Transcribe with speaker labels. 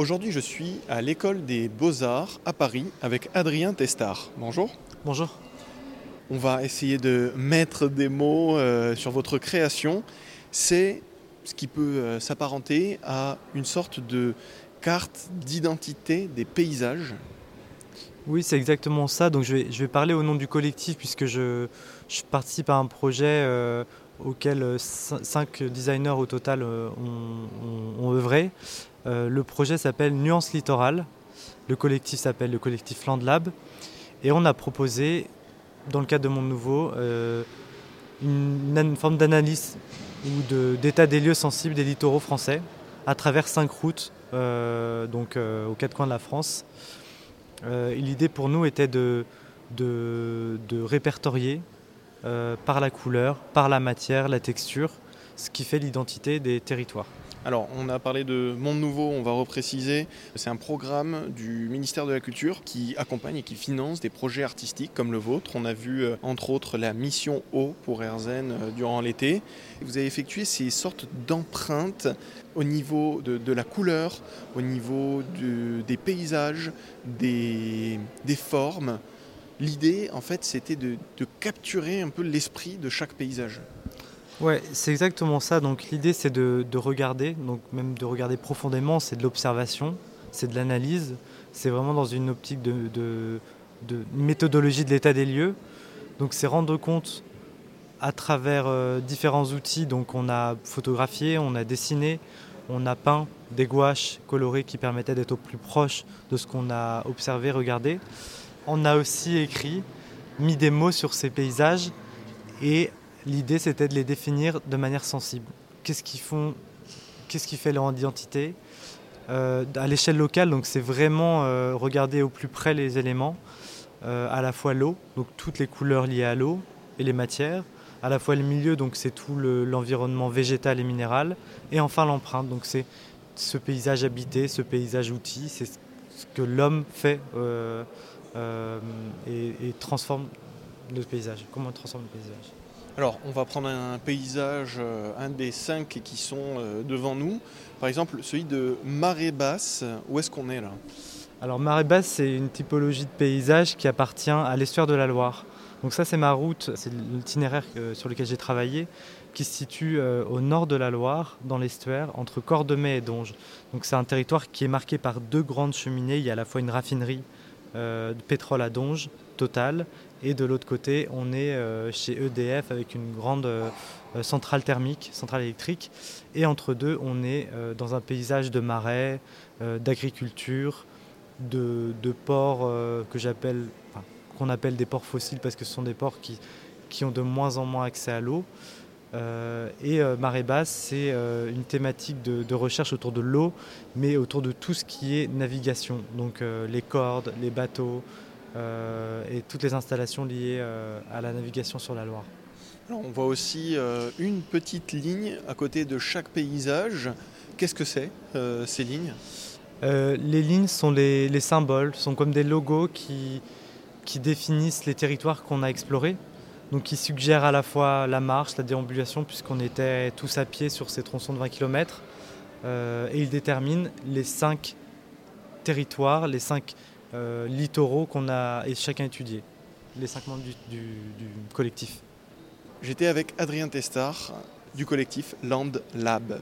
Speaker 1: Aujourd'hui, je suis à l'école des beaux-arts à Paris avec Adrien Testard. Bonjour.
Speaker 2: Bonjour.
Speaker 1: On va essayer de mettre des mots euh, sur votre création. C'est ce qui peut euh, s'apparenter à une sorte de carte d'identité des paysages.
Speaker 2: Oui, c'est exactement ça. Donc je vais, je vais, parler au nom du collectif puisque je, je participe à un projet euh, auquel euh, cinq designers au total euh, ont, œuvré. Euh, le projet s'appelle Nuance Littoral. Le collectif s'appelle le collectif Land Lab. Et on a proposé, dans le cadre de Monde Nouveau, une, forme d'analyse ou d'état de, des lieux sensibles des littoraux français à travers cinq routes, donc aux quatre coins de la France. L'idée pour nous était de répertorier euh, par la couleur, par la matière, la texture, ce qui fait l'identité des territoires.
Speaker 1: Alors, on a parlé de Monde Nouveau, on va repréciser. C'est un programme du ministère de la Culture qui accompagne et qui finance des projets artistiques comme le vôtre. On a vu, euh, entre autres, la mission eau pour Erzen euh, durant l'été. Vous avez effectué ces sortes d'empreintes au niveau de, la couleur, au niveau de, des paysages, des formes. L'idée, en fait, c'était de, capturer un peu l'esprit de chaque paysage.
Speaker 2: Ouais, c'est exactement ça. Donc l'idée c'est de, de, regarder, donc même de regarder profondément, c'est de l'observation, c'est de l'analyse, c'est vraiment dans une optique de méthodologie de l'état des lieux. Donc c'est rendre compte à travers euh, différents outils. Donc on a photographié, on a dessiné, on a peint des gouaches colorées qui permettaient d'être au plus proche de ce qu'on a observé, regardé. On a aussi écrit, mis des mots sur ces paysages et l'idée c'était de les définir de manière sensible. Qu'est-ce qu'ils font? Qu'est-ce qui fait leur identité? Euh, À l'échelle locale, donc c'est vraiment euh, regarder au plus près les éléments, euh, à la fois l'eau, donc toutes les couleurs liées à l'eau et les matières, à la fois le milieu, donc c'est tout l'environnement le, végétal et minéral, et enfin l'empreinte, donc c'est ce paysage habité, ce paysage outil, c'est ce que l'homme fait et, et transforme le paysage. Comment on transforme le paysage
Speaker 1: alors, on va prendre un paysage, euh, un des cinq qui sont euh, devant nous. Par exemple, celui de Marée Basse. Où est-ce qu'on est là
Speaker 2: Alors, Marée Basse, c'est une typologie de paysage qui appartient à l'estuaire de la Loire. Donc ça, c'est ma route, c'est l'itinéraire sur lequel j'ai travaillé, qui se situe euh, au nord de la Loire, dans l'estuaire, entre Cordemais et Donge. Donc c'est un territoire qui est marqué par deux grandes cheminées. Il y a à la fois une raffinerie euh, pétrole à Donge, Total, et de l'autre côté, on est euh, chez EDF avec une grande euh, centrale thermique, centrale électrique. Et entre deux, on est dans un paysage de marais, d'agriculture, de, ports que j'appelle, qu'on appelle des ports fossiles parce que ce sont des ports qui ont de moins en moins accès à l'eau. Euh, et euh, marée basse, c'est euh, une thématique de, de recherche autour de l'eau, mais autour de tout ce qui est navigation, donc les cordes, les bateaux, et toutes les installations liées à la navigation sur la Loire.
Speaker 1: Alors on voit aussi une petite ligne à côté de chaque paysage. Qu'est-ce que c'est ces lignes?
Speaker 2: Euh, Les lignes sont les, les, symboles, sont comme des logos qui, qui définissent les territoires qu'on a explorés. Donc qui suggèrent à la fois la marche, la déambulation, puisqu'on était tous à pied sur ces tronçons de 20 km. Euh, et ils déterminent les cinq territoires, les cinq euh, littoraux qu'on a et chacun étudié, les cinq membres du collectif.
Speaker 1: J'étais avec Adrien Testard du collectif Land Lab.